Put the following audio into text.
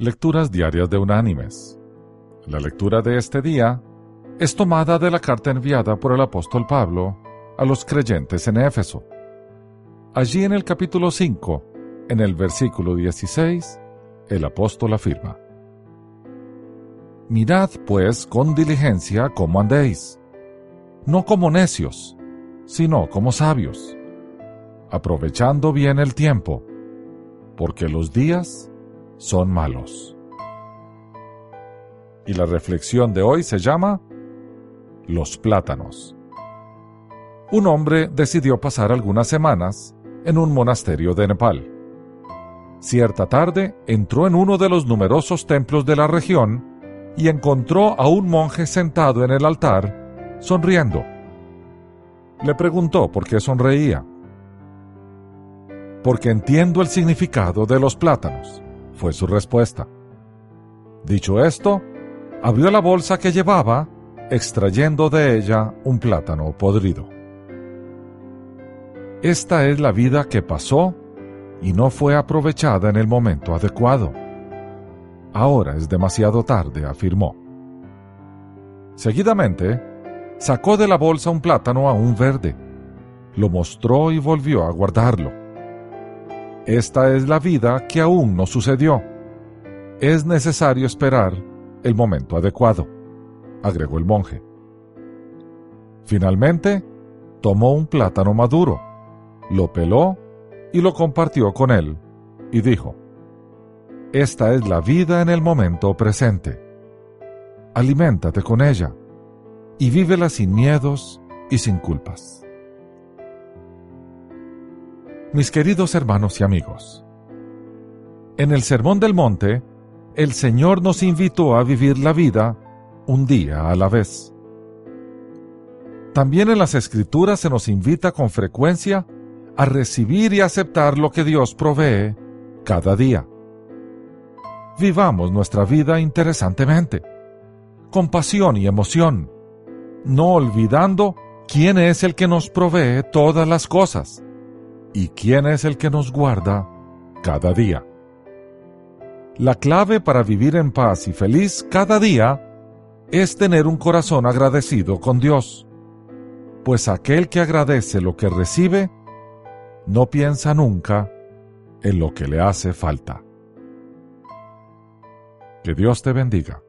Lecturas Diarias de Unánimes. La lectura de este día es tomada de la carta enviada por el apóstol Pablo a los creyentes en Éfeso. Allí en el capítulo 5, en el versículo 16, el apóstol afirma, Mirad pues con diligencia cómo andéis, no como necios, sino como sabios, aprovechando bien el tiempo, porque los días son malos. Y la reflexión de hoy se llama Los plátanos. Un hombre decidió pasar algunas semanas en un monasterio de Nepal. Cierta tarde entró en uno de los numerosos templos de la región y encontró a un monje sentado en el altar, sonriendo. Le preguntó por qué sonreía. Porque entiendo el significado de los plátanos fue su respuesta. Dicho esto, abrió la bolsa que llevaba, extrayendo de ella un plátano podrido. Esta es la vida que pasó y no fue aprovechada en el momento adecuado. Ahora es demasiado tarde, afirmó. Seguidamente, sacó de la bolsa un plátano aún verde, lo mostró y volvió a guardarlo. Esta es la vida que aún no sucedió. Es necesario esperar el momento adecuado, agregó el monje. Finalmente, tomó un plátano maduro, lo peló y lo compartió con él, y dijo, Esta es la vida en el momento presente. Aliméntate con ella, y vívela sin miedos y sin culpas. Mis queridos hermanos y amigos, en el Sermón del Monte, el Señor nos invitó a vivir la vida un día a la vez. También en las Escrituras se nos invita con frecuencia a recibir y aceptar lo que Dios provee cada día. Vivamos nuestra vida interesantemente, con pasión y emoción, no olvidando quién es el que nos provee todas las cosas y quién es el que nos guarda cada día. La clave para vivir en paz y feliz cada día es tener un corazón agradecido con Dios, pues aquel que agradece lo que recibe, no piensa nunca en lo que le hace falta. Que Dios te bendiga.